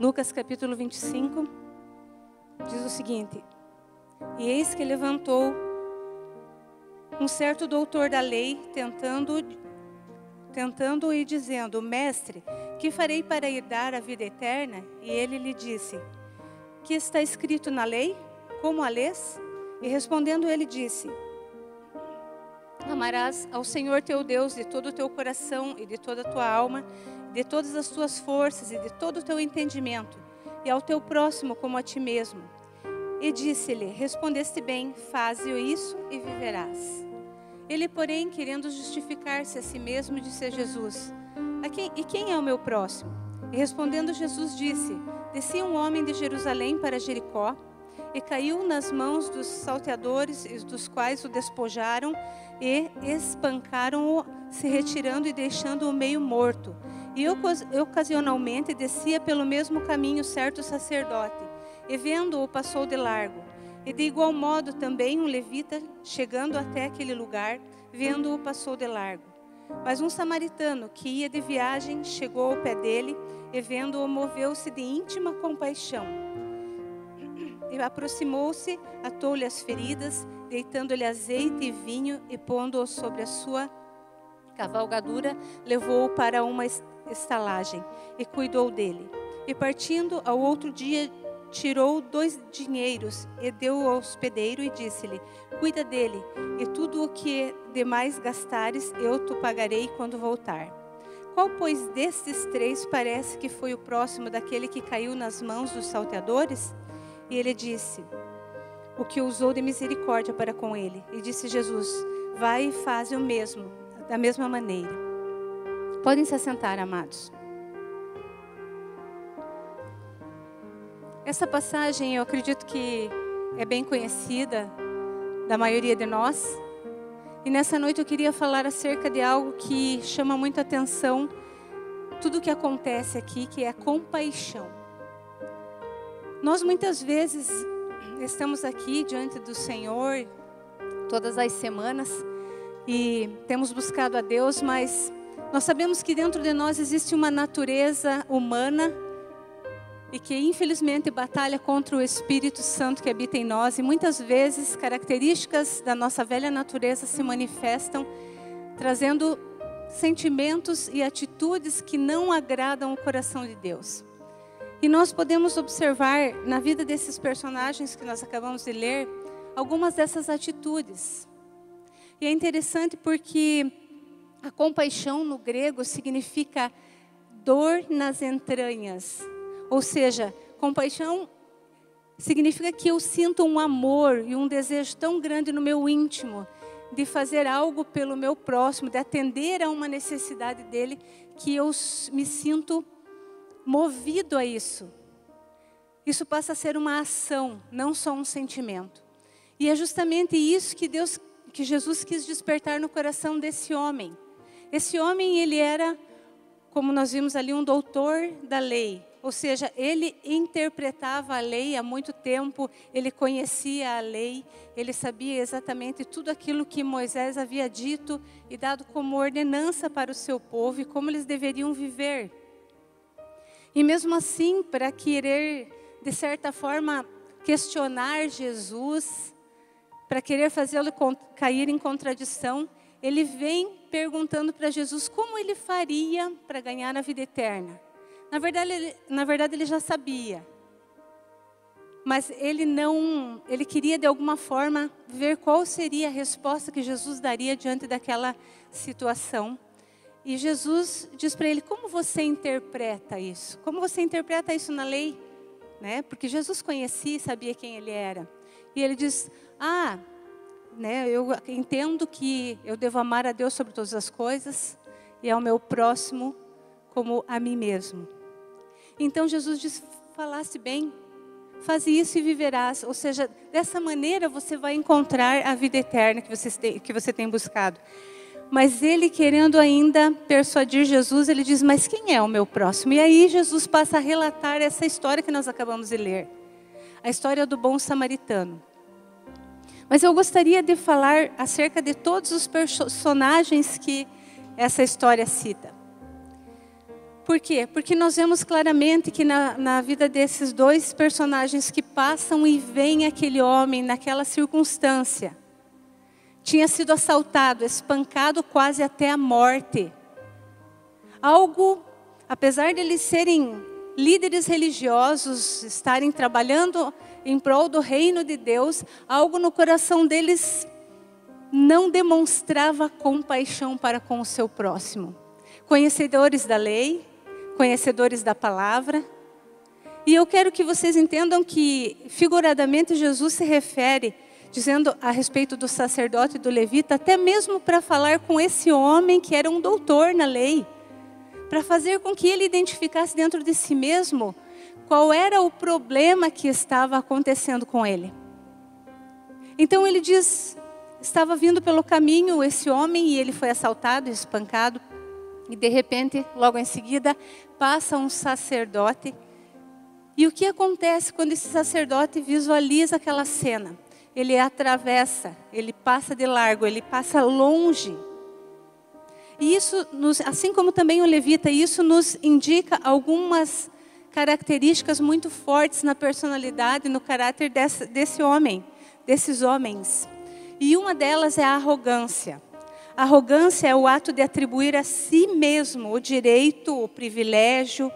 Lucas capítulo 25 diz o seguinte: E eis que levantou um certo doutor da lei, tentando tentando e dizendo: Mestre, que farei para herdar a vida eterna? E ele lhe disse: Que está escrito na lei? Como a lês? E respondendo ele disse: Amarás ao Senhor teu Deus de todo o teu coração e de toda a tua alma, de todas as tuas forças e de todo o teu entendimento, e ao teu próximo como a ti mesmo. E disse-lhe: Respondeste bem, faze isso e viverás. Ele, porém, querendo justificar-se a si mesmo, disse a Jesus: a quem, E quem é o meu próximo? E respondendo Jesus disse: Descia um homem de Jerusalém para Jericó e caiu nas mãos dos salteadores, dos quais o despojaram e espancaram-o, se retirando e deixando-o meio morto. E ocasionalmente descia pelo mesmo caminho certo sacerdote, e vendo-o passou de largo. E de igual modo também um levita, chegando até aquele lugar, vendo-o passou de largo. Mas um samaritano que ia de viagem chegou ao pé dele e vendo-o moveu-se de íntima compaixão. E aproximou-se, atou-lhe as feridas, deitando-lhe azeite e vinho e pondo-o sobre a sua cavalgadura, levou-o para uma estalagem e cuidou dele. E partindo ao outro dia tirou dois dinheiros e deu ao hospedeiro e disse-lhe: Cuida dele, e tudo o que demais gastares eu te pagarei quando voltar. Qual, pois, destes três parece que foi o próximo daquele que caiu nas mãos dos salteadores? E ele disse: O que usou de misericórdia para com ele. E disse Jesus: Vai e faz o mesmo, da mesma maneira. Podem se assentar, amados. Essa passagem eu acredito que é bem conhecida da maioria de nós. E nessa noite eu queria falar acerca de algo que chama muita atenção, tudo o que acontece aqui, que é a compaixão. Nós muitas vezes estamos aqui diante do Senhor todas as semanas e temos buscado a Deus, mas nós sabemos que dentro de nós existe uma natureza humana e que infelizmente batalha contra o Espírito Santo que habita em nós e muitas vezes características da nossa velha natureza se manifestam trazendo sentimentos e atitudes que não agradam o coração de Deus. E nós podemos observar na vida desses personagens que nós acabamos de ler algumas dessas atitudes. E é interessante porque a compaixão no grego significa dor nas entranhas, ou seja, compaixão significa que eu sinto um amor e um desejo tão grande no meu íntimo de fazer algo pelo meu próximo, de atender a uma necessidade dele, que eu me sinto movido a isso. Isso passa a ser uma ação, não só um sentimento. E é justamente isso que Deus, que Jesus quis despertar no coração desse homem. Esse homem, ele era, como nós vimos ali, um doutor da lei. Ou seja, ele interpretava a lei há muito tempo, ele conhecia a lei, ele sabia exatamente tudo aquilo que Moisés havia dito e dado como ordenança para o seu povo e como eles deveriam viver. E mesmo assim, para querer, de certa forma, questionar Jesus, para querer fazê-lo cair em contradição, ele vem perguntando para Jesus como ele faria para ganhar a vida eterna. Na verdade, ele, na verdade, ele já sabia. Mas ele não, ele queria de alguma forma ver qual seria a resposta que Jesus daria diante daquela situação. E Jesus diz para ele: Como você interpreta isso? Como você interpreta isso na lei? Né? Porque Jesus conhecia e sabia quem ele era. E ele diz: Ah, né, eu entendo que eu devo amar a Deus sobre todas as coisas e ao meu próximo como a mim mesmo. Então Jesus diz: falasse bem, faz isso e viverás. Ou seja, dessa maneira você vai encontrar a vida eterna que você tem, que você tem buscado. Mas ele querendo ainda persuadir Jesus, ele diz: Mas quem é o meu próximo? E aí Jesus passa a relatar essa história que nós acabamos de ler a história do bom samaritano. Mas eu gostaria de falar acerca de todos os personagens que essa história cita. Por quê? Porque nós vemos claramente que na, na vida desses dois personagens que passam e vem aquele homem naquela circunstância, tinha sido assaltado, espancado quase até a morte. Algo, apesar de eles serem líderes religiosos, estarem trabalhando em prol do reino de Deus, algo no coração deles não demonstrava compaixão para com o seu próximo. Conhecedores da lei, conhecedores da palavra. E eu quero que vocês entendam que, figuradamente, Jesus se refere, dizendo a respeito do sacerdote e do levita, até mesmo para falar com esse homem que era um doutor na lei, para fazer com que ele identificasse dentro de si mesmo qual era o problema que estava acontecendo com ele. Então ele diz: estava vindo pelo caminho esse homem e ele foi assaltado, espancado e de repente, logo em seguida, passa um sacerdote. E o que acontece quando esse sacerdote visualiza aquela cena? Ele atravessa, ele passa de largo, ele passa longe. E isso, nos, assim como também o levita, isso nos indica algumas características muito fortes na personalidade, no caráter desse, desse homem, desses homens. E uma delas é a arrogância. Arrogância é o ato de atribuir a si mesmo o direito, o privilégio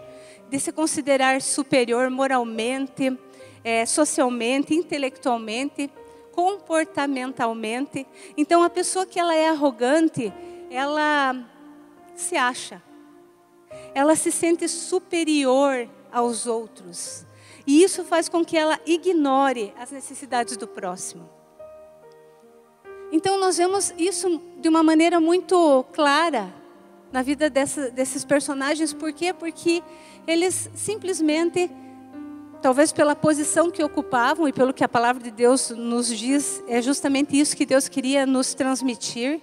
de se considerar superior moralmente, é, socialmente, intelectualmente, comportamentalmente. Então, a pessoa que ela é arrogante, ela se acha, ela se sente superior aos outros. E isso faz com que ela ignore as necessidades do próximo. Então nós vemos isso de uma maneira muito clara na vida dessa, desses personagens. Por quê? Porque eles simplesmente, talvez pela posição que ocupavam e pelo que a palavra de Deus nos diz, é justamente isso que Deus queria nos transmitir.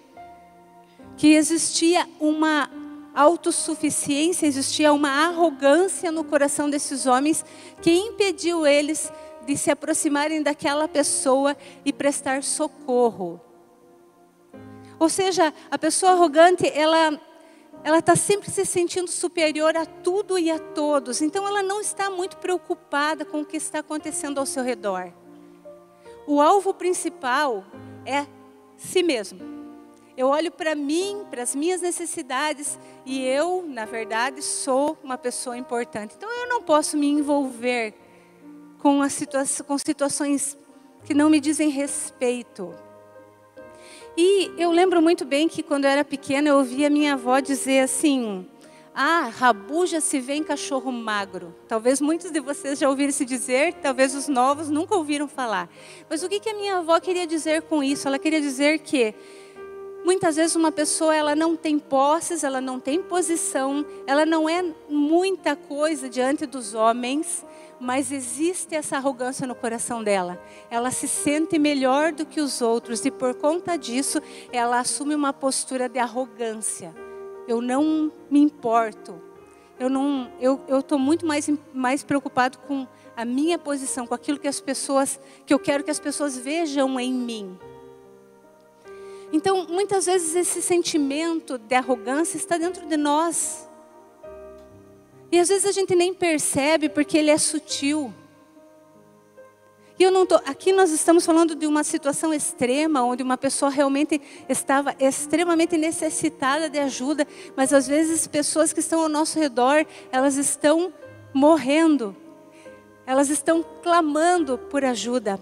Que existia uma autossuficiência, existia uma arrogância no coração desses homens que impediu eles de se aproximarem daquela pessoa e prestar socorro. Ou seja, a pessoa arrogante, ela ela está sempre se sentindo superior a tudo e a todos. Então ela não está muito preocupada com o que está acontecendo ao seu redor. O alvo principal é si mesmo. Eu olho para mim, para as minhas necessidades e eu, na verdade, sou uma pessoa importante. Então eu não posso me envolver com, situa com situações que não me dizem respeito. E eu lembro muito bem que quando eu era pequena eu ouvia minha avó dizer assim: Ah, rabuja se vê em cachorro magro. Talvez muitos de vocês já ouviram se dizer, talvez os novos nunca ouviram falar. Mas o que, que a minha avó queria dizer com isso? Ela queria dizer que muitas vezes uma pessoa ela não tem posses, ela não tem posição, ela não é muita coisa diante dos homens, mas existe essa arrogância no coração dela. Ela se sente melhor do que os outros e por conta disso ela assume uma postura de arrogância. Eu não me importo. Eu não, eu estou muito mais mais preocupado com a minha posição, com aquilo que as pessoas que eu quero que as pessoas vejam em mim. Então, muitas vezes esse sentimento de arrogância está dentro de nós. E às vezes a gente nem percebe porque ele é sutil. E eu não tô, aqui nós estamos falando de uma situação extrema, onde uma pessoa realmente estava extremamente necessitada de ajuda, mas às vezes pessoas que estão ao nosso redor, elas estão morrendo. Elas estão clamando por ajuda.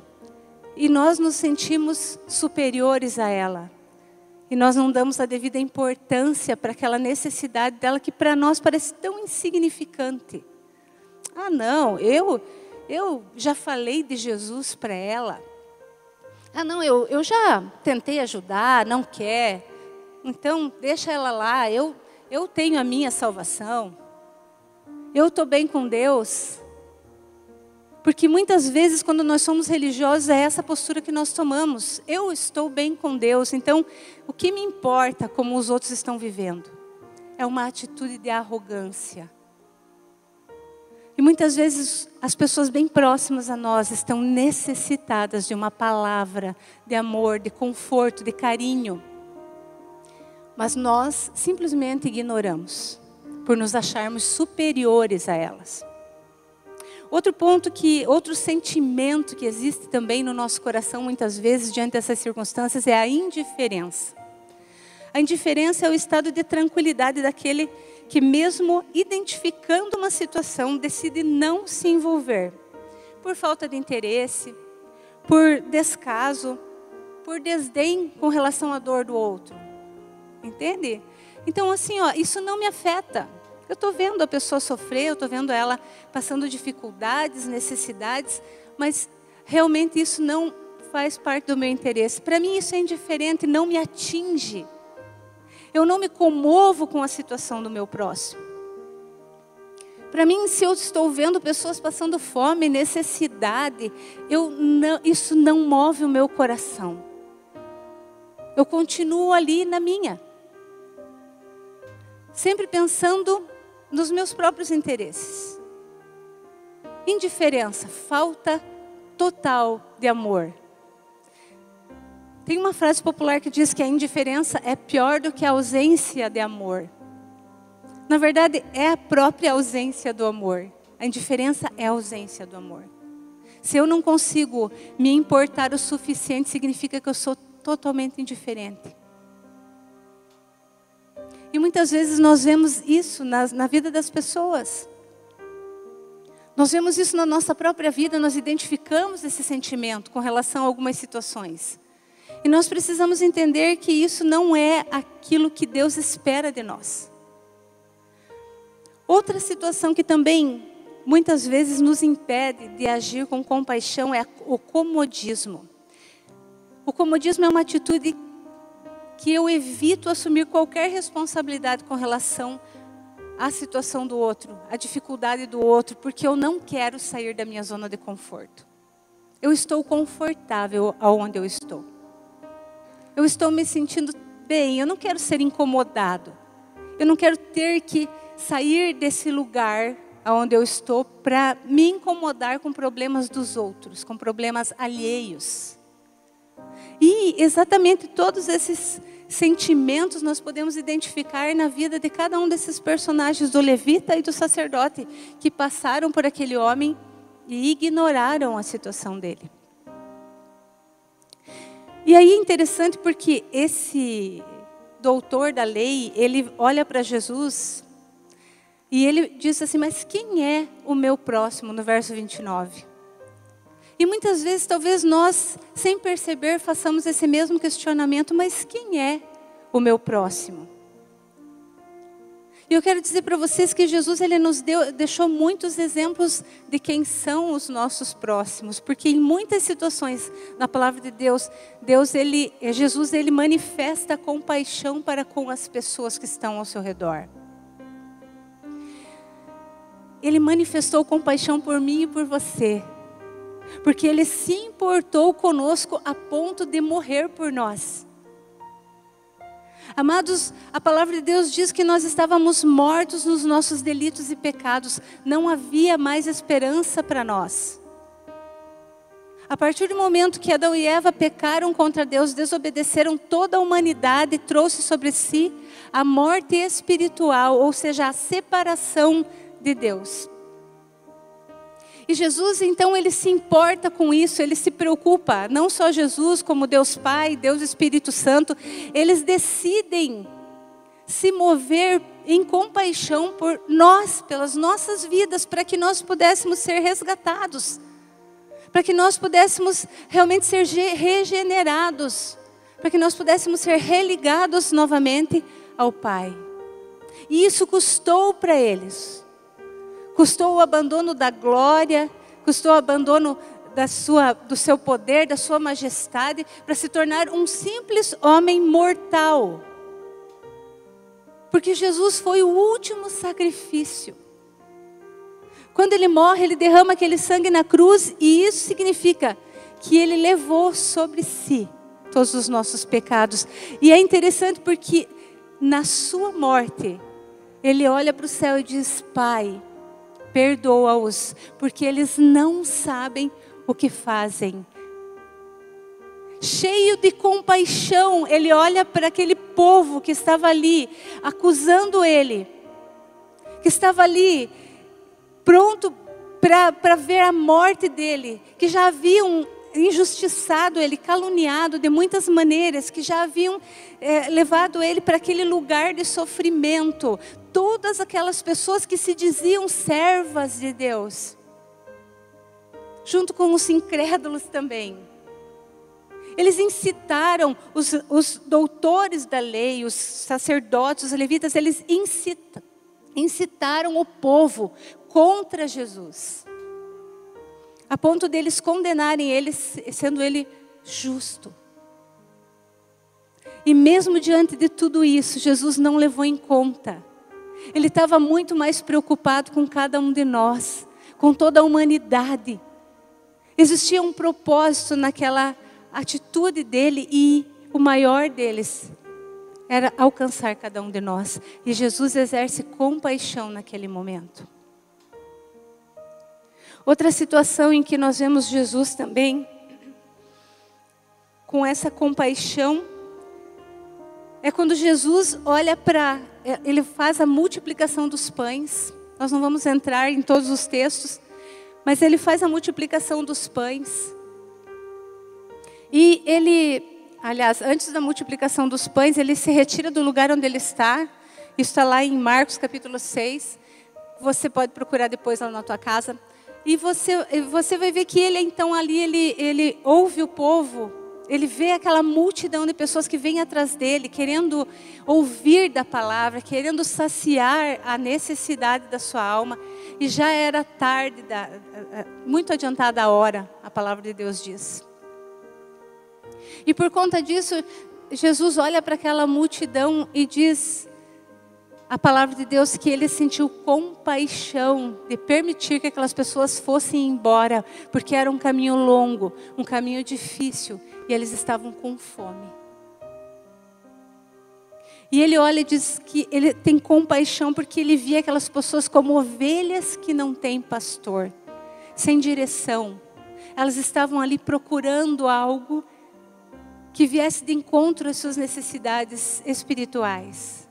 E nós nos sentimos superiores a ela. E nós não damos a devida importância para aquela necessidade dela que para nós parece tão insignificante. Ah, não, eu eu já falei de Jesus para ela. Ah, não, eu, eu já tentei ajudar, não quer. Então, deixa ela lá, eu, eu tenho a minha salvação. Eu estou bem com Deus. Porque muitas vezes, quando nós somos religiosos, é essa postura que nós tomamos. Eu estou bem com Deus, então o que me importa como os outros estão vivendo? É uma atitude de arrogância. E muitas vezes as pessoas bem próximas a nós estão necessitadas de uma palavra de amor, de conforto, de carinho. Mas nós simplesmente ignoramos. por nos acharmos superiores a elas. Outro ponto que, outro sentimento que existe também no nosso coração muitas vezes diante dessas circunstâncias é a indiferença. A indiferença é o estado de tranquilidade daquele que mesmo identificando uma situação decide não se envolver por falta de interesse, por descaso, por desdém com relação à dor do outro. Entende? Então, assim, ó, isso não me afeta. Eu estou vendo a pessoa sofrer, eu estou vendo ela passando dificuldades, necessidades, mas realmente isso não faz parte do meu interesse. Para mim, isso é indiferente, não me atinge. Eu não me comovo com a situação do meu próximo. Para mim, se eu estou vendo pessoas passando fome, necessidade, eu não, isso não move o meu coração. Eu continuo ali na minha, sempre pensando nos meus próprios interesses. Indiferença, falta total de amor. Tem uma frase popular que diz que a indiferença é pior do que a ausência de amor. Na verdade, é a própria ausência do amor. A indiferença é a ausência do amor. Se eu não consigo me importar o suficiente, significa que eu sou totalmente indiferente. E muitas vezes nós vemos isso na, na vida das pessoas. Nós vemos isso na nossa própria vida, nós identificamos esse sentimento com relação a algumas situações. E nós precisamos entender que isso não é aquilo que Deus espera de nós. Outra situação que também muitas vezes nos impede de agir com compaixão é o comodismo. O comodismo é uma atitude que eu evito assumir qualquer responsabilidade com relação à situação do outro, à dificuldade do outro, porque eu não quero sair da minha zona de conforto. Eu estou confortável aonde eu estou. Eu estou me sentindo bem, eu não quero ser incomodado. Eu não quero ter que sair desse lugar onde eu estou para me incomodar com problemas dos outros, com problemas alheios. E exatamente todos esses sentimentos nós podemos identificar na vida de cada um desses personagens do levita e do sacerdote que passaram por aquele homem e ignoraram a situação dele. E aí é interessante porque esse doutor da lei, ele olha para Jesus e ele diz assim: Mas quem é o meu próximo? No verso 29. E muitas vezes, talvez nós, sem perceber, façamos esse mesmo questionamento: Mas quem é o meu próximo? E eu quero dizer para vocês que Jesus ele nos deu, deixou muitos exemplos de quem são os nossos próximos, porque em muitas situações na palavra de Deus, Deus ele, Jesus ele manifesta compaixão para com as pessoas que estão ao seu redor. Ele manifestou compaixão por mim e por você, porque ele se importou conosco a ponto de morrer por nós. Amados, a palavra de Deus diz que nós estávamos mortos nos nossos delitos e pecados, não havia mais esperança para nós. A partir do momento que Adão e Eva pecaram contra Deus, desobedeceram, toda a humanidade trouxe sobre si a morte espiritual, ou seja, a separação de Deus. E Jesus, então, ele se importa com isso, ele se preocupa. Não só Jesus, como Deus Pai, Deus Espírito Santo, eles decidem se mover em compaixão por nós, pelas nossas vidas, para que nós pudéssemos ser resgatados, para que nós pudéssemos realmente ser regenerados, para que nós pudéssemos ser religados novamente ao Pai. E isso custou para eles custou o abandono da glória, custou o abandono da sua, do seu poder, da sua majestade, para se tornar um simples homem mortal. Porque Jesus foi o último sacrifício. Quando ele morre, ele derrama aquele sangue na cruz, e isso significa que ele levou sobre si todos os nossos pecados. E é interessante porque na sua morte, ele olha para o céu e diz: Pai, perdoa-os, porque eles não sabem o que fazem. Cheio de compaixão, ele olha para aquele povo que estava ali, acusando ele. que estava ali, pronto para ver a morte dele, que já haviam injustiçado ele, caluniado de muitas maneiras, que já haviam é, levado ele para aquele lugar de sofrimento. Todas aquelas pessoas que se diziam servas de Deus, junto com os incrédulos também. Eles incitaram os, os doutores da lei, os sacerdotes, os levitas, eles incitaram, incitaram o povo contra Jesus a ponto deles condenarem ele, sendo ele justo. E mesmo diante de tudo isso, Jesus não levou em conta. Ele estava muito mais preocupado com cada um de nós, com toda a humanidade. Existia um propósito naquela atitude dele e o maior deles era alcançar cada um de nós. E Jesus exerce compaixão naquele momento. Outra situação em que nós vemos Jesus também com essa compaixão é quando Jesus olha para, ele faz a multiplicação dos pães. Nós não vamos entrar em todos os textos, mas ele faz a multiplicação dos pães. E ele, aliás, antes da multiplicação dos pães, ele se retira do lugar onde ele está. Isso está lá em Marcos capítulo 6. Você pode procurar depois lá na tua casa. E você, você vai ver que ele então ali, ele, ele ouve o povo, ele vê aquela multidão de pessoas que vêm atrás dele, querendo ouvir da palavra, querendo saciar a necessidade da sua alma. E já era tarde, da, muito adiantada a hora, a palavra de Deus diz. E por conta disso, Jesus olha para aquela multidão e diz: a palavra de Deus que ele sentiu compaixão de permitir que aquelas pessoas fossem embora, porque era um caminho longo, um caminho difícil, e eles estavam com fome. E ele olha e diz que ele tem compaixão porque ele via aquelas pessoas como ovelhas que não têm pastor, sem direção. Elas estavam ali procurando algo que viesse de encontro às suas necessidades espirituais.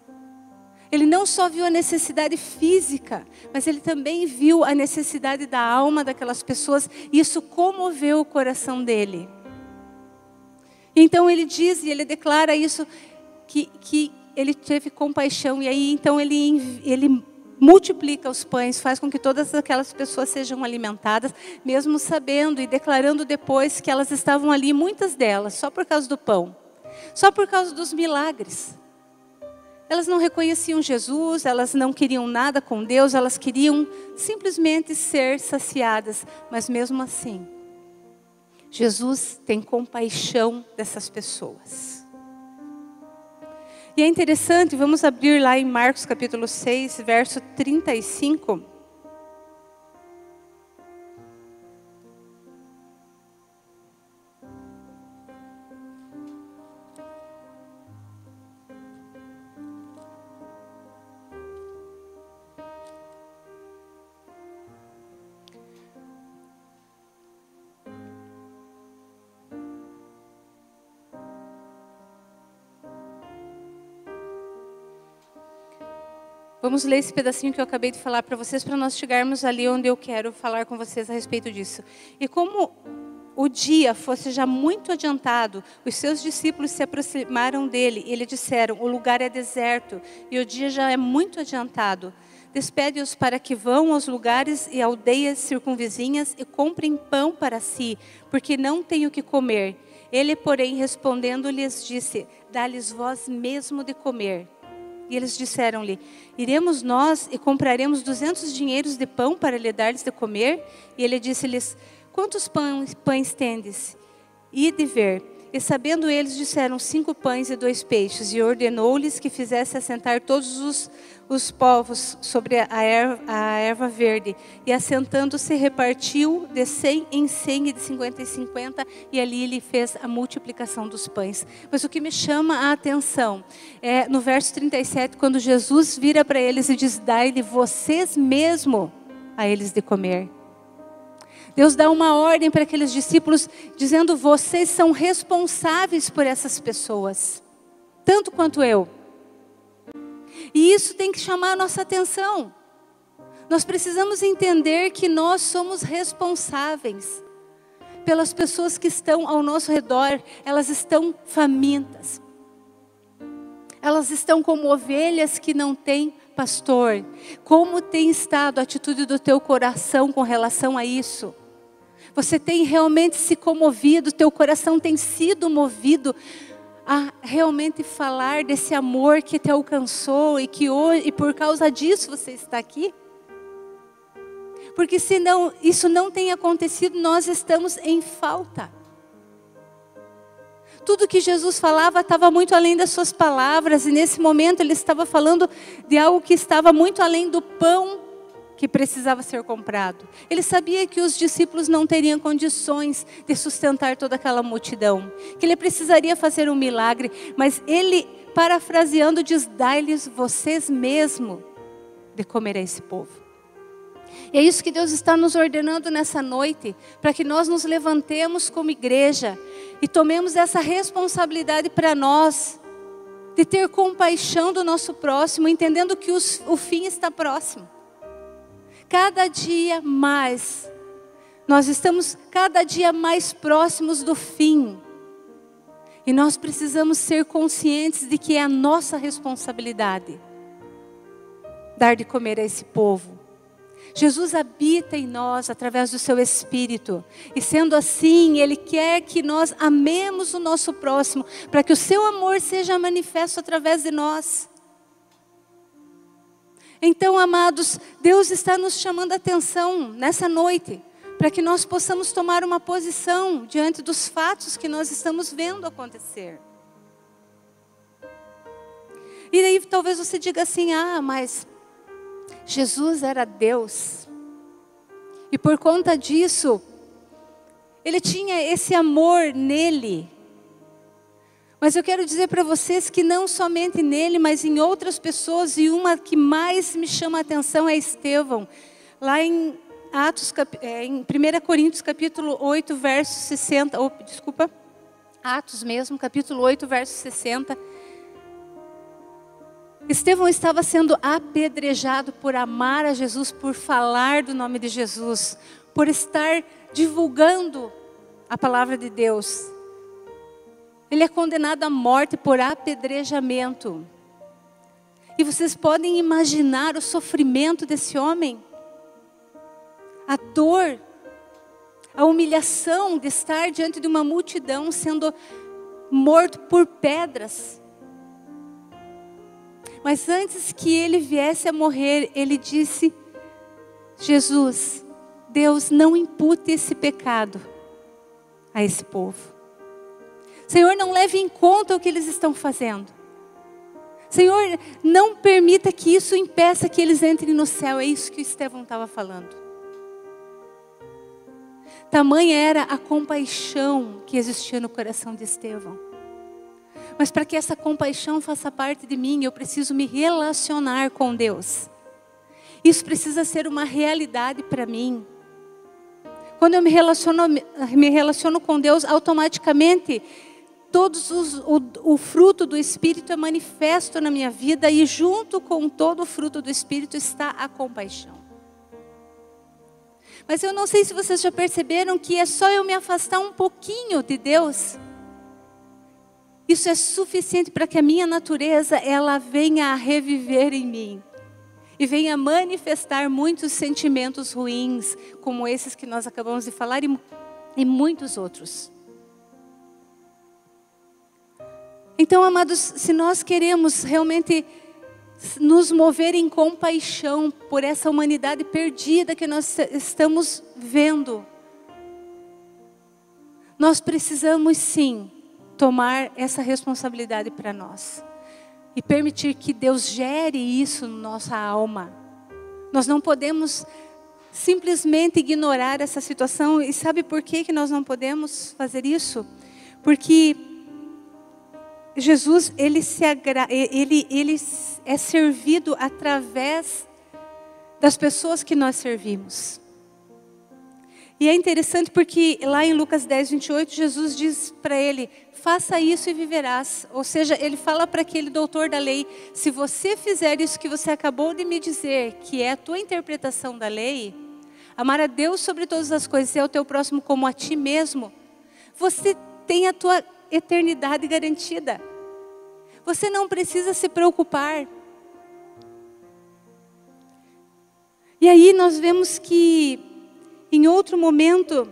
Ele não só viu a necessidade física, mas ele também viu a necessidade da alma daquelas pessoas, e isso comoveu o coração dele. Então ele diz e ele declara isso, que, que ele teve compaixão, e aí então ele, ele multiplica os pães, faz com que todas aquelas pessoas sejam alimentadas, mesmo sabendo e declarando depois que elas estavam ali, muitas delas, só por causa do pão, só por causa dos milagres. Elas não reconheciam Jesus, elas não queriam nada com Deus, elas queriam simplesmente ser saciadas, mas mesmo assim, Jesus tem compaixão dessas pessoas. E é interessante, vamos abrir lá em Marcos capítulo 6, verso 35. Vamos ler esse pedacinho que eu acabei de falar para vocês, para nós chegarmos ali onde eu quero falar com vocês a respeito disso. E como o dia fosse já muito adiantado, os seus discípulos se aproximaram dele e lhe disseram: O lugar é deserto e o dia já é muito adiantado. Despede-os para que vão aos lugares e aldeias circunvizinhas e comprem pão para si, porque não têm o que comer. Ele, porém, respondendo, lhes disse: Dá-lhes vós mesmo de comer. E eles disseram-lhe: Iremos nós e compraremos duzentos dinheiros de pão para lhe dar-lhes de comer? E ele disse-lhes: Quantos pães, pães tendes? Ide ver. E sabendo eles, disseram cinco pães e dois peixes, e ordenou-lhes que fizesse assentar todos os, os povos sobre a erva, a erva verde. E assentando-se, repartiu de cem em cem e de cinquenta em cinquenta, e ali ele fez a multiplicação dos pães. Mas o que me chama a atenção é no verso 37, quando Jesus vira para eles e diz: Dai-lhe vocês mesmo a eles de comer. Deus dá uma ordem para aqueles discípulos, dizendo: vocês são responsáveis por essas pessoas, tanto quanto eu. E isso tem que chamar a nossa atenção. Nós precisamos entender que nós somos responsáveis pelas pessoas que estão ao nosso redor, elas estão famintas. Elas estão como ovelhas que não têm pastor. Como tem estado a atitude do teu coração com relação a isso? Você tem realmente se comovido, teu coração tem sido movido a realmente falar desse amor que te alcançou e que hoje, e por causa disso você está aqui? Porque se não, isso não tem acontecido, nós estamos em falta. Tudo que Jesus falava estava muito além das suas palavras, e nesse momento ele estava falando de algo que estava muito além do pão que precisava ser comprado. Ele sabia que os discípulos não teriam condições de sustentar toda aquela multidão, que ele precisaria fazer um milagre, mas ele, parafraseando, diz: Dai-lhes vocês mesmo de comer a esse povo. E é isso que Deus está nos ordenando nessa noite, para que nós nos levantemos como igreja e tomemos essa responsabilidade para nós, de ter compaixão do nosso próximo, entendendo que os, o fim está próximo. Cada dia mais, nós estamos cada dia mais próximos do fim. E nós precisamos ser conscientes de que é a nossa responsabilidade dar de comer a esse povo. Jesus habita em nós através do seu Espírito. E sendo assim, Ele quer que nós amemos o nosso próximo, para que o seu amor seja manifesto através de nós. Então, amados, Deus está nos chamando a atenção nessa noite, para que nós possamos tomar uma posição diante dos fatos que nós estamos vendo acontecer. E aí talvez você diga assim: ah, mas Jesus era Deus. E por conta disso, ele tinha esse amor nele. Mas eu quero dizer para vocês que não somente nele, mas em outras pessoas, e uma que mais me chama a atenção é Estevão. Lá em Atos, é, em 1 Coríntios capítulo 8, verso 60, ou, desculpa, Atos mesmo, capítulo 8, verso 60. Estevão estava sendo apedrejado por amar a Jesus, por falar do nome de Jesus, por estar divulgando a palavra de Deus. Ele é condenado à morte por apedrejamento. E vocês podem imaginar o sofrimento desse homem? A dor, a humilhação de estar diante de uma multidão sendo morto por pedras. Mas antes que ele viesse a morrer, ele disse: Jesus, Deus, não impute esse pecado a esse povo. Senhor, não leve em conta o que eles estão fazendo. Senhor, não permita que isso impeça que eles entrem no céu. É isso que o Estevão estava falando. Tamanha era a compaixão que existia no coração de Estevão. Mas para que essa compaixão faça parte de mim, eu preciso me relacionar com Deus. Isso precisa ser uma realidade para mim. Quando eu me relaciono, me relaciono com Deus, automaticamente todos os, o, o fruto do Espírito é manifesto na minha vida e junto com todo o fruto do Espírito está a compaixão. Mas eu não sei se vocês já perceberam que é só eu me afastar um pouquinho de Deus isso é suficiente para que a minha natureza ela venha a reviver em mim e venha manifestar muitos sentimentos ruins, como esses que nós acabamos de falar e, e muitos outros. Então, amados, se nós queremos realmente nos mover em compaixão por essa humanidade perdida que nós estamos vendo, nós precisamos sim tomar essa responsabilidade para nós e permitir que Deus gere isso na nossa alma. Nós não podemos simplesmente ignorar essa situação e sabe por que que nós não podemos fazer isso? Porque Jesus ele se agra... ele ele é servido através das pessoas que nós servimos. E é interessante porque lá em Lucas 10, 28, Jesus diz para ele: faça isso e viverás. Ou seja, ele fala para aquele doutor da lei: se você fizer isso que você acabou de me dizer, que é a tua interpretação da lei, amar a Deus sobre todas as coisas e ao teu próximo como a ti mesmo, você tem a tua eternidade garantida. Você não precisa se preocupar. E aí nós vemos que em outro momento,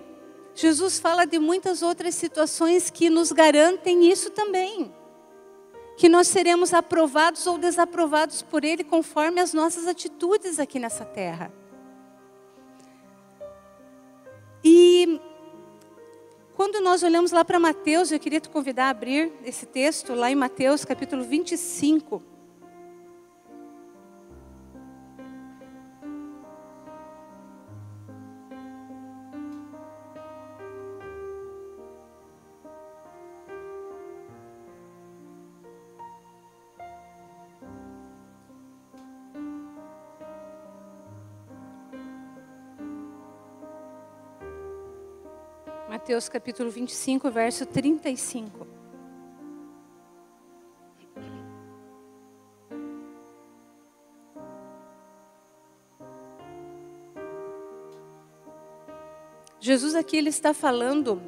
Jesus fala de muitas outras situações que nos garantem isso também. Que nós seremos aprovados ou desaprovados por Ele conforme as nossas atitudes aqui nessa terra. E quando nós olhamos lá para Mateus, eu queria te convidar a abrir esse texto lá em Mateus capítulo 25. Mateus capítulo 25, verso 35. Jesus aqui ele está falando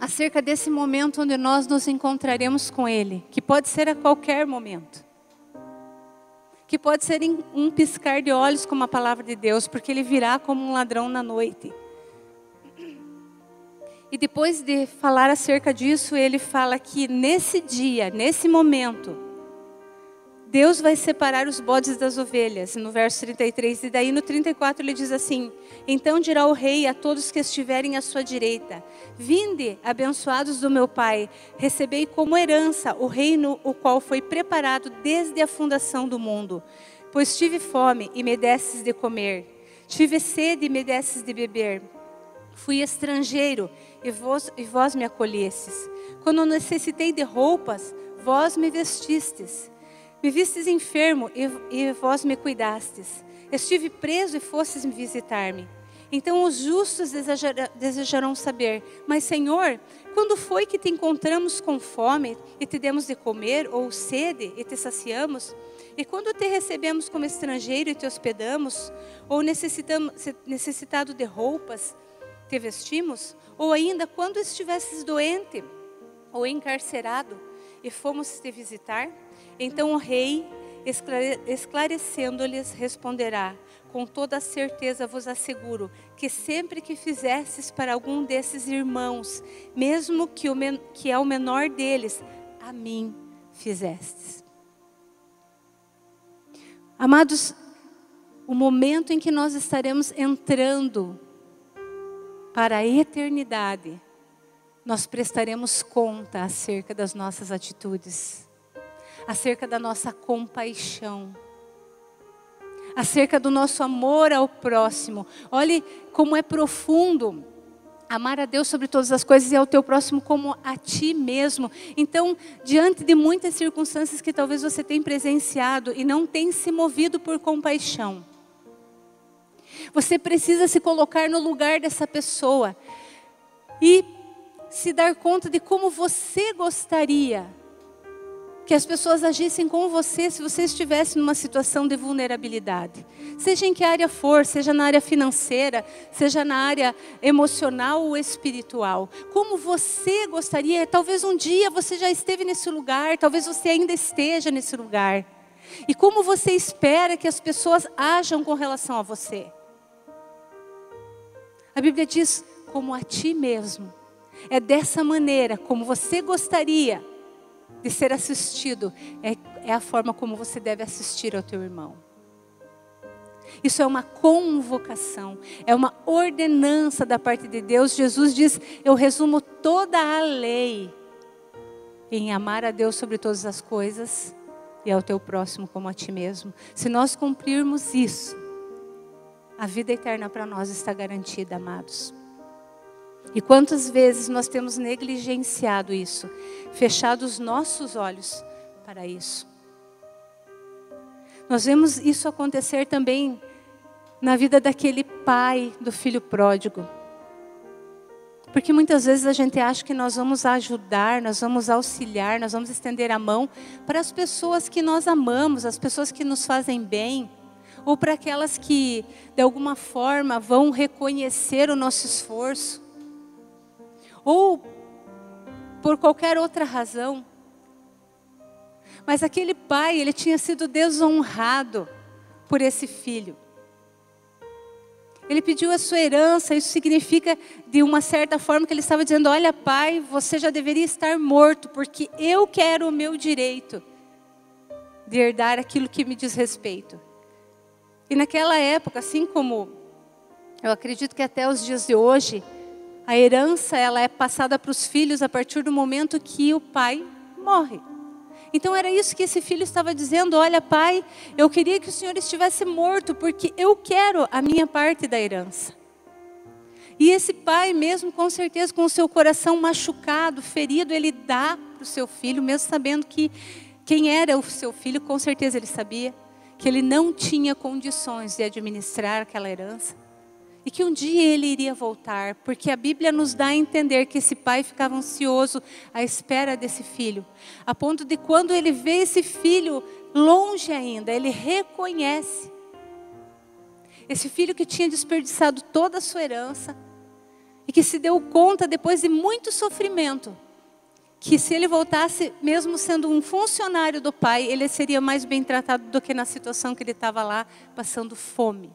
acerca desse momento onde nós nos encontraremos com Ele, que pode ser a qualquer momento, que pode ser em um piscar de olhos, como a palavra de Deus, porque Ele virá como um ladrão na noite. E depois de falar acerca disso, ele fala que nesse dia, nesse momento, Deus vai separar os bodes das ovelhas, no verso 33. E daí no 34 ele diz assim: Então dirá o rei a todos que estiverem à sua direita: Vinde, abençoados do meu Pai, recebei como herança o reino o qual foi preparado desde a fundação do mundo. Pois tive fome e me desses de comer, tive sede e me desses de beber. Fui estrangeiro e vós, e vós me acolhestes. Quando necessitei de roupas, vós me vestistes. Me vistes enfermo e, e vós me cuidastes. Estive preso e fostes me visitar-me. Então os justos desejarão saber: Mas, Senhor, quando foi que te encontramos com fome e te demos de comer, ou sede e te saciamos? E quando te recebemos como estrangeiro e te hospedamos, ou necessitado de roupas, te vestimos? Ou ainda quando estivesses doente ou encarcerado e fomos te visitar? Então o rei, esclarecendo-lhes, responderá: Com toda certeza vos asseguro que sempre que fizesses para algum desses irmãos, mesmo que, o que é o menor deles, a mim fizestes. Amados, o momento em que nós estaremos entrando para a eternidade, nós prestaremos conta acerca das nossas atitudes, acerca da nossa compaixão, acerca do nosso amor ao próximo. Olhe como é profundo amar a Deus sobre todas as coisas e ao teu próximo como a ti mesmo. Então, diante de muitas circunstâncias que talvez você tenha presenciado e não tenha se movido por compaixão, você precisa se colocar no lugar dessa pessoa e se dar conta de como você gostaria que as pessoas agissem com você se você estivesse numa situação de vulnerabilidade. Seja em que área for, seja na área financeira, seja na área emocional ou espiritual. Como você gostaria, talvez um dia você já esteve nesse lugar, talvez você ainda esteja nesse lugar. E como você espera que as pessoas ajam com relação a você? A Bíblia diz: como a ti mesmo. É dessa maneira, como você gostaria de ser assistido, é, é a forma como você deve assistir ao teu irmão. Isso é uma convocação, é uma ordenança da parte de Deus. Jesus diz: Eu resumo toda a lei em amar a Deus sobre todas as coisas e ao teu próximo como a ti mesmo. Se nós cumprirmos isso, a vida eterna para nós está garantida, amados. E quantas vezes nós temos negligenciado isso, fechado os nossos olhos para isso. Nós vemos isso acontecer também na vida daquele pai do filho pródigo. Porque muitas vezes a gente acha que nós vamos ajudar, nós vamos auxiliar, nós vamos estender a mão para as pessoas que nós amamos, as pessoas que nos fazem bem, ou para aquelas que de alguma forma vão reconhecer o nosso esforço, ou por qualquer outra razão. Mas aquele pai, ele tinha sido desonrado por esse filho. Ele pediu a sua herança, isso significa, de uma certa forma, que ele estava dizendo: Olha, pai, você já deveria estar morto, porque eu quero o meu direito de herdar aquilo que me diz respeito. E naquela época, assim como eu acredito que até os dias de hoje, a herança ela é passada para os filhos a partir do momento que o pai morre. Então era isso que esse filho estava dizendo: Olha, pai, eu queria que o senhor estivesse morto, porque eu quero a minha parte da herança. E esse pai, mesmo com certeza com o seu coração machucado, ferido, ele dá para o seu filho, mesmo sabendo que quem era o seu filho, com certeza ele sabia que ele não tinha condições de administrar aquela herança e que um dia ele iria voltar, porque a Bíblia nos dá a entender que esse pai ficava ansioso à espera desse filho, a ponto de quando ele vê esse filho longe ainda, ele reconhece. Esse filho que tinha desperdiçado toda a sua herança e que se deu conta depois de muito sofrimento que se ele voltasse, mesmo sendo um funcionário do pai, ele seria mais bem tratado do que na situação que ele estava lá passando fome.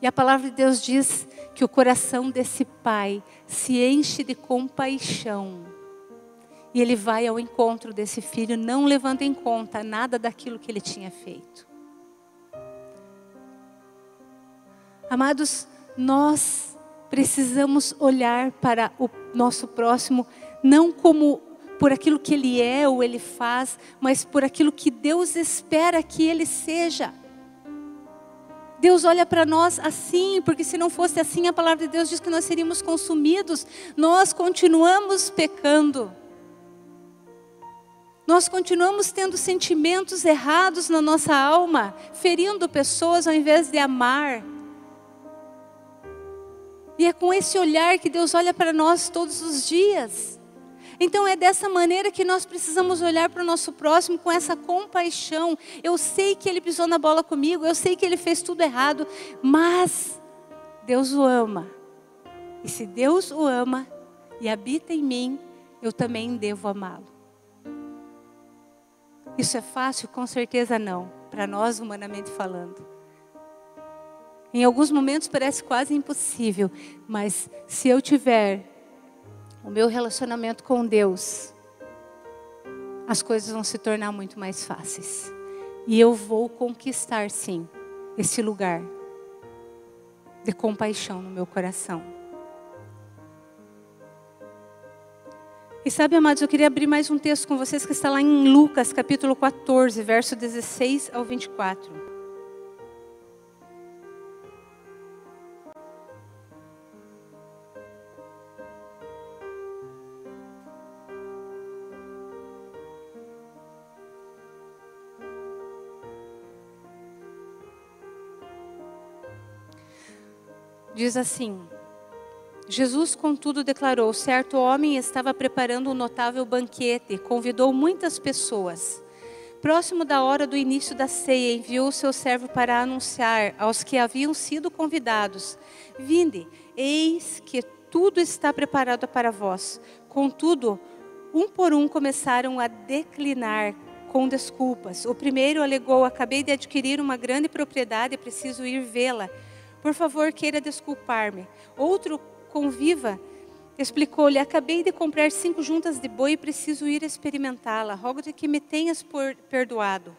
E a palavra de Deus diz que o coração desse pai se enche de compaixão. E ele vai ao encontro desse filho, não levando em conta nada daquilo que ele tinha feito. Amados, nós precisamos olhar para o nosso próximo não como por aquilo que ele é ou ele faz, mas por aquilo que Deus espera que ele seja. Deus olha para nós assim, porque se não fosse assim, a palavra de Deus diz que nós seríamos consumidos. Nós continuamos pecando. Nós continuamos tendo sentimentos errados na nossa alma, ferindo pessoas ao invés de amar. E é com esse olhar que Deus olha para nós todos os dias. Então é dessa maneira que nós precisamos olhar para o nosso próximo com essa compaixão. Eu sei que ele pisou na bola comigo, eu sei que ele fez tudo errado, mas Deus o ama. E se Deus o ama e habita em mim, eu também devo amá-lo. Isso é fácil? Com certeza não, para nós humanamente falando. Em alguns momentos parece quase impossível, mas se eu tiver o meu relacionamento com Deus, as coisas vão se tornar muito mais fáceis. E eu vou conquistar, sim, esse lugar de compaixão no meu coração. E sabe, amados, eu queria abrir mais um texto com vocês que está lá em Lucas, capítulo 14, verso 16 ao 24. Diz assim: Jesus, contudo, declarou: certo homem estava preparando um notável banquete, convidou muitas pessoas. Próximo da hora do início da ceia, enviou seu servo para anunciar aos que haviam sido convidados: Vinde, eis que tudo está preparado para vós. Contudo, um por um começaram a declinar com desculpas. O primeiro alegou: Acabei de adquirir uma grande propriedade, preciso ir vê-la. Por favor, queira desculpar-me. Outro conviva explicou-lhe: Acabei de comprar cinco juntas de boi e preciso ir experimentá-la. Rogo-te que me tenhas perdoado.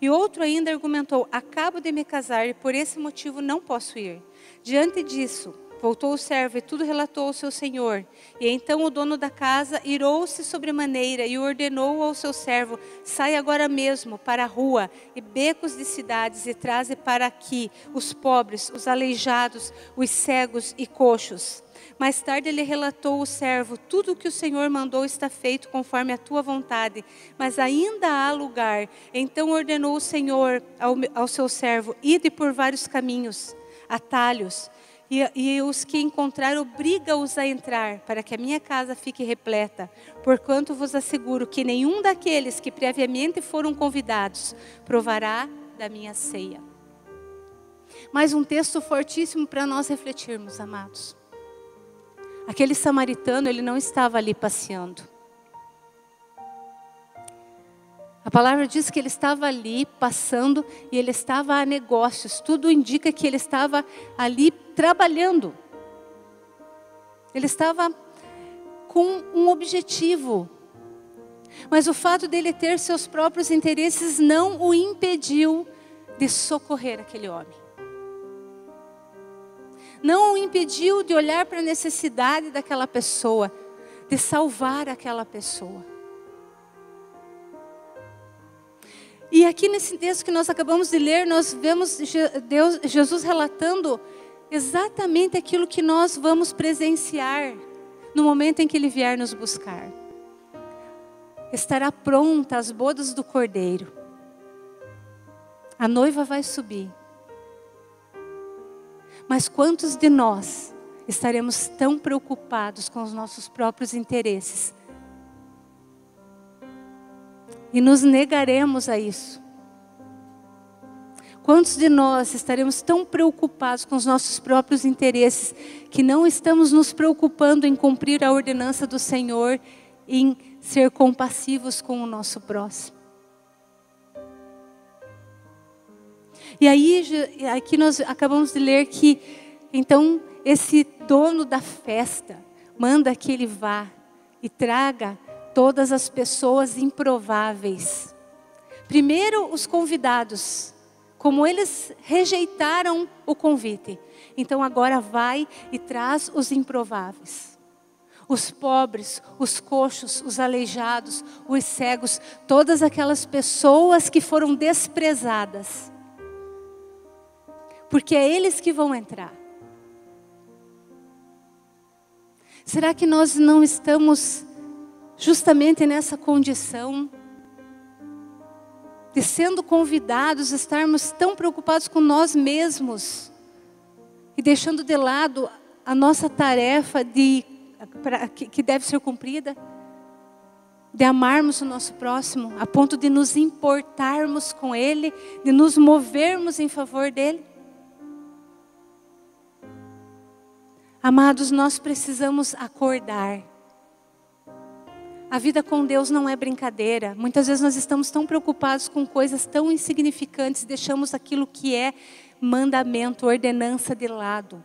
E outro ainda argumentou: Acabo de me casar e por esse motivo não posso ir. Diante disso, Voltou o servo e tudo relatou ao seu senhor. E então o dono da casa irou-se sobremaneira e ordenou ao seu servo: Sai agora mesmo para a rua e becos de cidades e traze para aqui os pobres, os aleijados, os cegos e coxos. Mais tarde ele relatou ao servo: Tudo o que o Senhor mandou está feito conforme a tua vontade, mas ainda há lugar. Então ordenou o Senhor ao, ao seu servo: Ide por vários caminhos, atalhos e, e os que encontrar, obriga-os a entrar, para que a minha casa fique repleta. Porquanto vos asseguro que nenhum daqueles que previamente foram convidados provará da minha ceia. Mais um texto fortíssimo para nós refletirmos, amados. Aquele samaritano, ele não estava ali passeando. A palavra diz que ele estava ali passando e ele estava a negócios. Tudo indica que ele estava ali trabalhando. Ele estava com um objetivo. Mas o fato dele ter seus próprios interesses não o impediu de socorrer aquele homem. Não o impediu de olhar para a necessidade daquela pessoa, de salvar aquela pessoa. E aqui nesse texto que nós acabamos de ler, nós vemos Deus, Jesus relatando exatamente aquilo que nós vamos presenciar no momento em que Ele vier nos buscar. Estará pronta as bodas do cordeiro. A noiva vai subir. Mas quantos de nós estaremos tão preocupados com os nossos próprios interesses e nos negaremos a isso. Quantos de nós estaremos tão preocupados com os nossos próprios interesses que não estamos nos preocupando em cumprir a ordenança do Senhor, em ser compassivos com o nosso próximo? E aí, aqui nós acabamos de ler que, então, esse dono da festa manda que ele vá e traga todas as pessoas improváveis. Primeiro, os convidados, como eles rejeitaram o convite, então agora vai e traz os improváveis. Os pobres, os coxos, os aleijados, os cegos, todas aquelas pessoas que foram desprezadas. Porque é eles que vão entrar. Será que nós não estamos justamente nessa condição de sendo convidados, estarmos tão preocupados com nós mesmos e deixando de lado a nossa tarefa de, pra, que, que deve ser cumprida, de amarmos o nosso próximo, a ponto de nos importarmos com Ele, de nos movermos em favor dEle. Amados, nós precisamos acordar. A vida com Deus não é brincadeira. Muitas vezes nós estamos tão preocupados com coisas tão insignificantes, deixamos aquilo que é mandamento, ordenança de lado.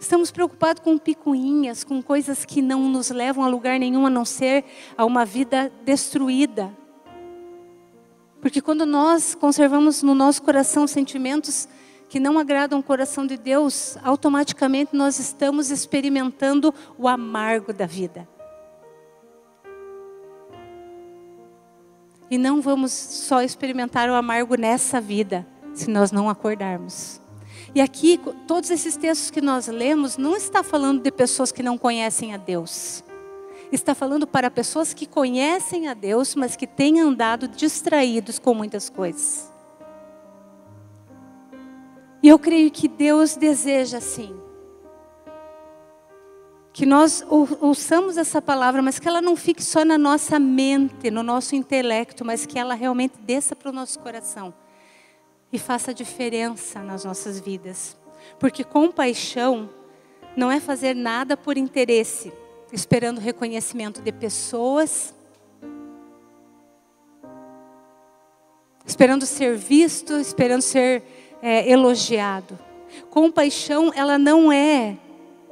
Estamos preocupados com picuinhas, com coisas que não nos levam a lugar nenhum a não ser a uma vida destruída. Porque quando nós conservamos no nosso coração sentimentos que não agradam o coração de Deus, automaticamente nós estamos experimentando o amargo da vida. E não vamos só experimentar o amargo nessa vida, se nós não acordarmos. E aqui, todos esses textos que nós lemos, não está falando de pessoas que não conhecem a Deus. Está falando para pessoas que conhecem a Deus, mas que têm andado distraídos com muitas coisas. E eu creio que Deus deseja assim que nós ouçamos essa palavra, mas que ela não fique só na nossa mente, no nosso intelecto, mas que ela realmente desça para o nosso coração e faça diferença nas nossas vidas. Porque compaixão não é fazer nada por interesse, esperando reconhecimento de pessoas, esperando ser visto, esperando ser é, elogiado. Compaixão, ela não é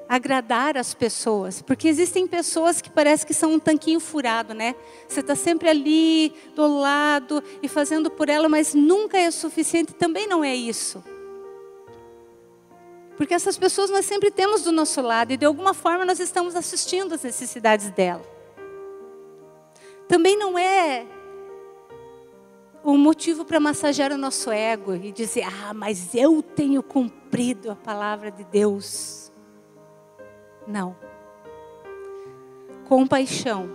agradar as pessoas, porque existem pessoas que parece que são um tanquinho furado, né? Você está sempre ali do lado e fazendo por ela, mas nunca é suficiente. Também não é isso, porque essas pessoas nós sempre temos do nosso lado e de alguma forma nós estamos assistindo às necessidades dela. Também não é um motivo para massagear o nosso ego e dizer, ah, mas eu tenho cumprido a palavra de Deus. Não. Compaixão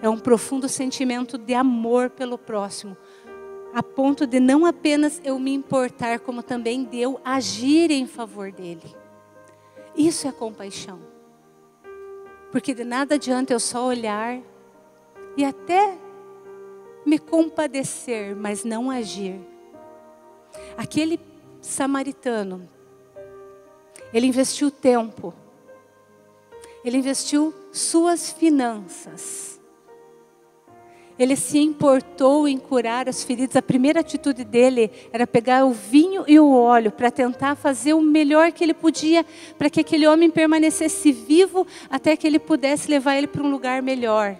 é um profundo sentimento de amor pelo próximo, a ponto de não apenas eu me importar, como também de eu agir em favor dele. Isso é compaixão. Porque de nada adianta eu só olhar e até me compadecer, mas não agir. Aquele samaritano, ele investiu tempo, ele investiu suas finanças, ele se importou em curar as feridas. A primeira atitude dele era pegar o vinho e o óleo para tentar fazer o melhor que ele podia para que aquele homem permanecesse vivo até que ele pudesse levar ele para um lugar melhor.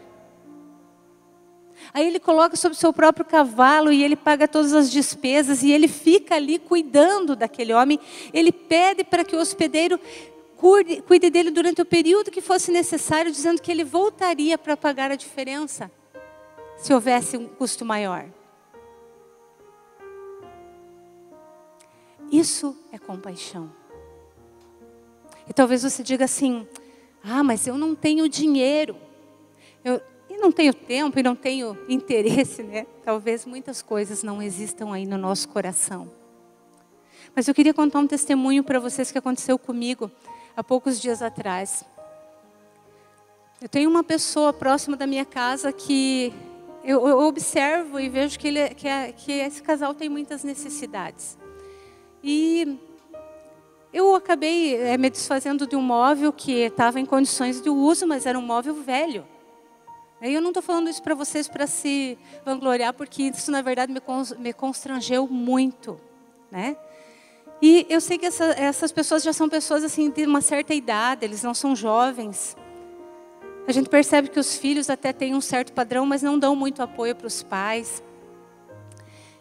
Aí ele coloca sobre seu próprio cavalo e ele paga todas as despesas e ele fica ali cuidando daquele homem. Ele pede para que o hospedeiro cuide, cuide dele durante o período que fosse necessário, dizendo que ele voltaria para pagar a diferença se houvesse um custo maior. Isso é compaixão. E talvez você diga assim: ah, mas eu não tenho dinheiro. Eu, e não tenho tempo e não tenho interesse, né? Talvez muitas coisas não existam aí no nosso coração. Mas eu queria contar um testemunho para vocês que aconteceu comigo há poucos dias atrás. Eu tenho uma pessoa próxima da minha casa que eu, observo e vejo que, ele, é, que, é, que esse casal tem muitas necessidades. E eu acabei é, me desfazendo de um móvel que estava em condições de uso, mas era um móvel velho. E eu não estou falando isso para vocês para se vangloriar, porque isso na verdade me, me constrangeu muito, né? E eu sei que essa, essas pessoas já são pessoas assim de uma certa idade, eles não são jovens. A gente percebe que os filhos até têm um certo padrão, mas não dão muito apoio para os pais.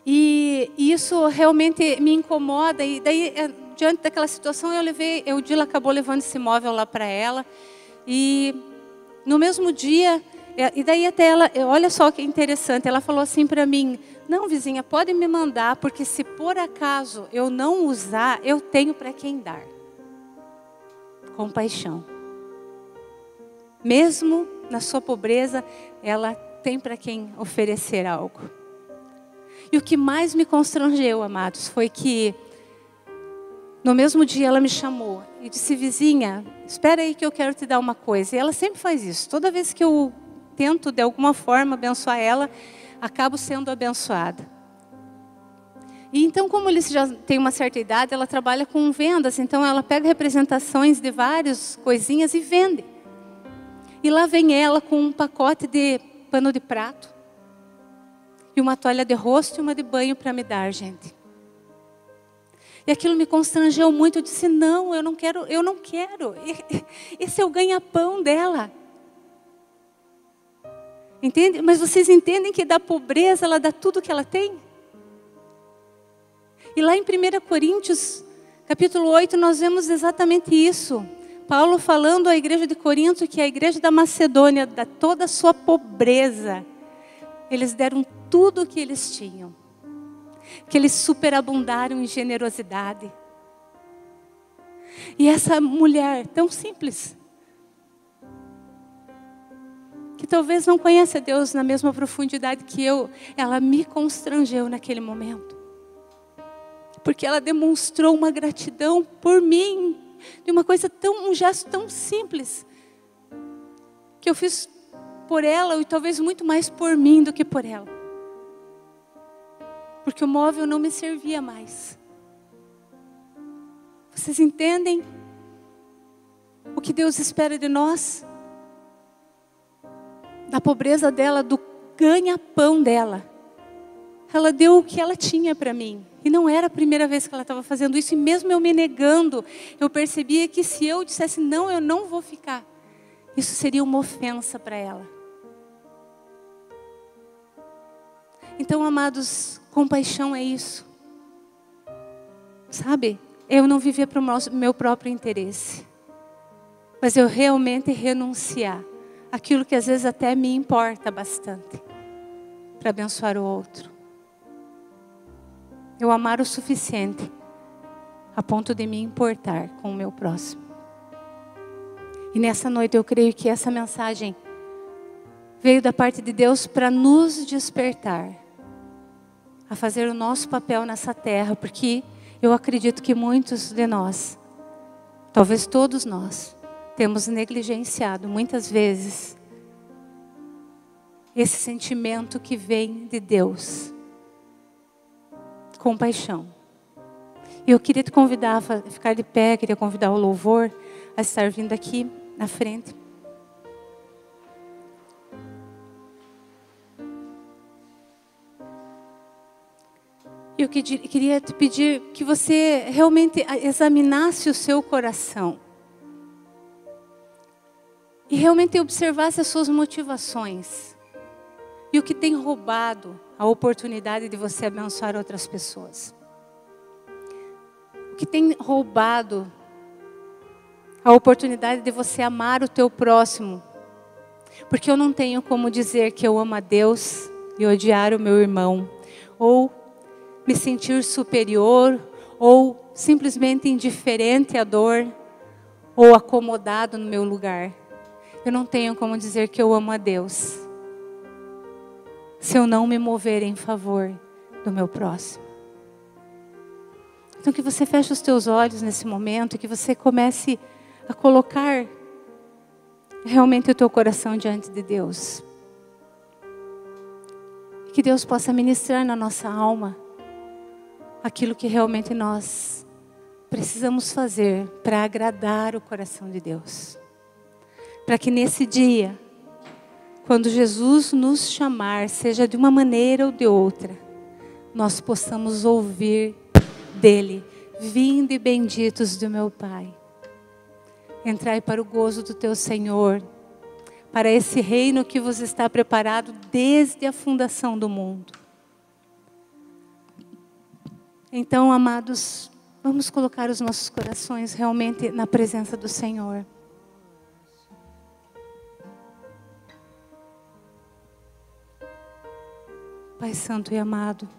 E, isso realmente me incomoda. E daí, é, diante daquela situação, eu levei, o Dila acabou levando esse móvel lá para ela. E no mesmo dia, é, e daí até ela, olha só que interessante, ela falou assim para mim: "Não, vizinha, pode me mandar, porque se por acaso eu não usar, eu tenho para quem dar". Compaixão. Mesmo na sua pobreza, ela tem para quem oferecer algo. E o que mais me constrangeu, amados, foi que no mesmo dia ela me chamou e disse: "Vizinha, espera aí que eu quero te dar uma coisa". E ela sempre faz isso. Toda vez que eu tento de alguma forma abençoar ela, acabo sendo abençoada. E então, como eles já têm uma certa idade, ela trabalha com vendas, então ela pega representações de várias coisinhas e vende. E lá vem ela com um pacote de pano de prato e uma toalha de rosto e uma de banho para me dar, gente. E aquilo me constrangeu muito. Eu disse: "Não, eu não quero, eu não quero. Esse é o ganha-pão dela. Entende? Mas vocês entendem que da pobreza ela dá tudo que ela tem? E lá em 1 Coríntios, capítulo 8, nós vemos exatamente isso. Paulo falando à igreja de Corinto que a igreja da Macedônia, da toda a sua pobreza, eles deram tudo o que eles tinham. Que eles superabundaram em generosidade. E essa mulher tão simples, que talvez não conheça Deus na mesma profundidade que eu, ela me constrangeu naquele momento. Porque ela demonstrou uma gratidão por mim, de uma coisa tão, um gesto tão simples, que eu fiz por ela e talvez muito mais por mim do que por ela. Porque o móvel não me servia mais. Vocês entendem o que Deus espera de nós? Da pobreza dela, do ganha-pão dela. Ela deu o que ela tinha para mim. E não era a primeira vez que ela estava fazendo isso, e mesmo eu me negando, eu percebia que se eu dissesse não, eu não vou ficar, isso seria uma ofensa para ela. Então, amados, compaixão é isso. Sabe? Eu não viver para o meu próprio interesse, mas eu realmente renunciar aquilo que às vezes até me importa bastante, para abençoar o outro. Eu amar o suficiente a ponto de me importar com o meu próximo. E nessa noite eu creio que essa mensagem veio da parte de Deus para nos despertar a fazer o nosso papel nessa terra, porque eu acredito que muitos de nós Talvez todos nós temos negligenciado muitas vezes esse sentimento que vem de Deus. Compaixão. E eu queria te convidar a ficar de pé, queria convidar o louvor a estar vindo aqui na frente. Eu queria te pedir que você realmente examinasse o seu coração. E realmente observasse as suas motivações. E o que tem roubado a oportunidade de você abençoar outras pessoas. O que tem roubado a oportunidade de você amar o teu próximo. Porque eu não tenho como dizer que eu amo a Deus e odiar o meu irmão. Ou me sentir superior ou simplesmente indiferente à dor ou acomodado no meu lugar. Eu não tenho como dizer que eu amo a Deus se eu não me mover em favor do meu próximo. Então que você feche os teus olhos nesse momento e que você comece a colocar realmente o teu coração diante de Deus. Que Deus possa ministrar na nossa alma aquilo que realmente nós precisamos fazer para agradar o coração de Deus. Para que nesse dia, quando Jesus nos chamar, seja de uma maneira ou de outra, nós possamos ouvir dele: Vinde benditos do meu Pai. Entrai para o gozo do teu Senhor, para esse reino que vos está preparado desde a fundação do mundo. Então, amados, vamos colocar os nossos corações realmente na presença do Senhor. Pai Santo e amado,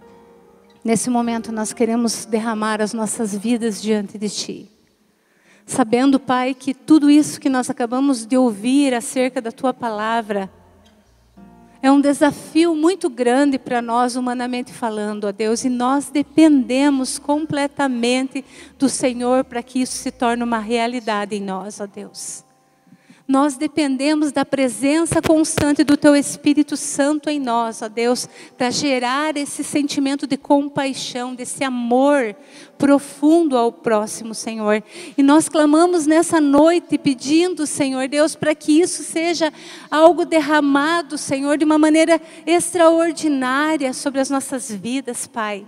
nesse momento nós queremos derramar as nossas vidas diante de Ti. Sabendo, Pai, que tudo isso que nós acabamos de ouvir acerca da Tua palavra, é um desafio muito grande para nós, humanamente falando, ó Deus, e nós dependemos completamente do Senhor para que isso se torne uma realidade em nós, ó Deus. Nós dependemos da presença constante do Teu Espírito Santo em nós, ó Deus, para gerar esse sentimento de compaixão, desse amor profundo ao próximo, Senhor. E nós clamamos nessa noite pedindo, Senhor Deus, para que isso seja algo derramado, Senhor, de uma maneira extraordinária sobre as nossas vidas, Pai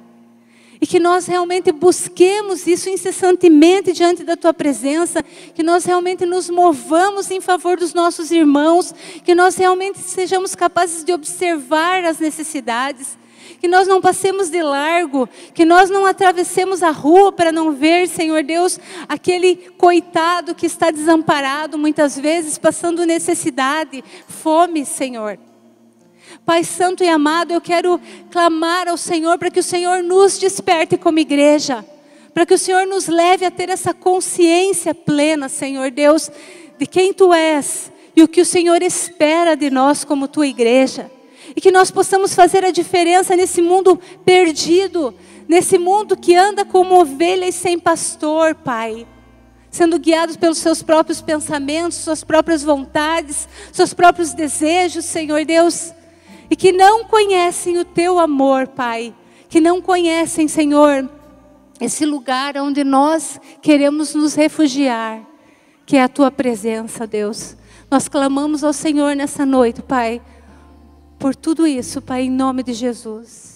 e que nós realmente busquemos isso incessantemente diante da tua presença, que nós realmente nos movamos em favor dos nossos irmãos, que nós realmente sejamos capazes de observar as necessidades, que nós não passemos de largo, que nós não atravessemos a rua para não ver, Senhor Deus, aquele coitado que está desamparado, muitas vezes passando necessidade, fome, Senhor. Pai Santo e amado, eu quero clamar ao Senhor para que o Senhor nos desperte como igreja, para que o Senhor nos leve a ter essa consciência plena, Senhor Deus, de quem Tu és e o que o Senhor espera de nós como Tua igreja. E que nós possamos fazer a diferença nesse mundo perdido, nesse mundo que anda como ovelhas sem pastor, Pai sendo guiados pelos seus próprios pensamentos, suas próprias vontades, seus próprios desejos, Senhor Deus e que não conhecem o teu amor, Pai, que não conhecem, Senhor, esse lugar onde nós queremos nos refugiar, que é a tua presença, Deus. Nós clamamos ao Senhor nessa noite, Pai, por tudo isso, Pai, em nome de Jesus.